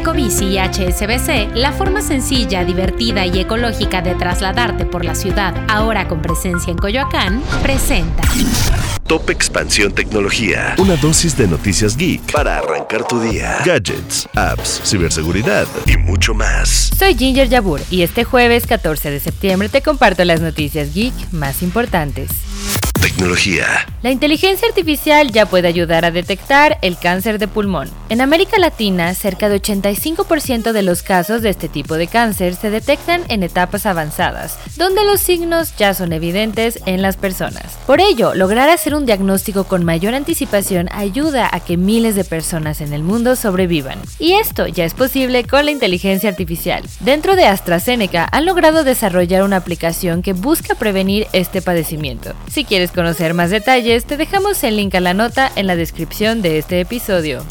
Ecobici y HSBC, la forma sencilla, divertida y ecológica de trasladarte por la ciudad, ahora con presencia en Coyoacán, presenta. Top Expansión Tecnología. Una dosis de noticias geek para arrancar tu día. Gadgets, apps, ciberseguridad y mucho más. Soy Ginger Yabur y este jueves 14 de septiembre te comparto las noticias geek más importantes. Tecnología. La inteligencia artificial ya puede ayudar a detectar el cáncer de pulmón. En América Latina, cerca de 85% de los casos de este tipo de cáncer se detectan en etapas avanzadas, donde los signos ya son evidentes en las personas. Por ello, lograr hacer un diagnóstico con mayor anticipación ayuda a que miles de personas en el mundo sobrevivan. Y esto ya es posible con la inteligencia artificial. Dentro de AstraZeneca han logrado desarrollar una aplicación que busca prevenir este padecimiento. Si quieres conocer más detalles, te dejamos el link a la nota en la descripción de este episodio.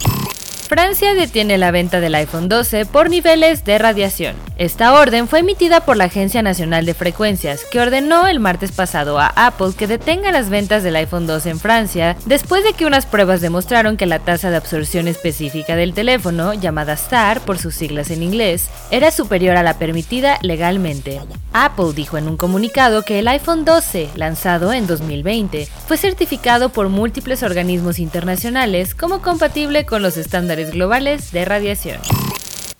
Francia detiene la venta del iPhone 12 por niveles de radiación. Esta orden fue emitida por la Agencia Nacional de Frecuencias, que ordenó el martes pasado a Apple que detenga las ventas del iPhone 12 en Francia después de que unas pruebas demostraron que la tasa de absorción específica del teléfono, llamada STAR por sus siglas en inglés, era superior a la permitida legalmente. Apple dijo en un comunicado que el iPhone 12, lanzado en 2020, fue certificado por múltiples organismos internacionales como compatible con los estándares globales de radiación.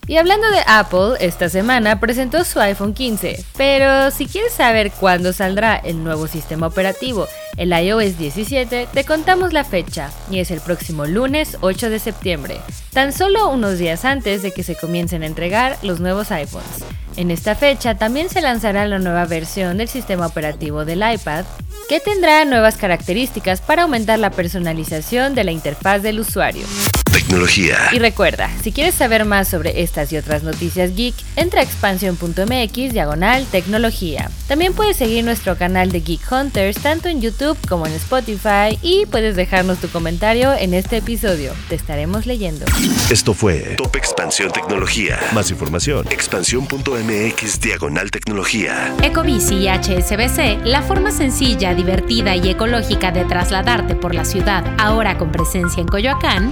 Y hablando de Apple, esta semana presentó su iPhone 15, pero si quieres saber cuándo saldrá el nuevo sistema operativo, el iOS 17, te contamos la fecha, y es el próximo lunes 8 de septiembre, tan solo unos días antes de que se comiencen a entregar los nuevos iPhones. En esta fecha también se lanzará la nueva versión del sistema operativo del iPad, que tendrá nuevas características para aumentar la personalización de la interfaz del usuario. Tecnología. Y recuerda, si quieres saber más sobre estas y otras noticias geek, entra a expansión.mx diagonal tecnología. También puedes seguir nuestro canal de Geek Hunters tanto en YouTube como en Spotify y puedes dejarnos tu comentario en este episodio. Te estaremos leyendo. Esto fue Top Expansión Tecnología. Más información, expansión.mx diagonal tecnología. Ecobici y HSBC, la forma sencilla, divertida y ecológica de trasladarte por la ciudad, ahora con presencia en Coyoacán,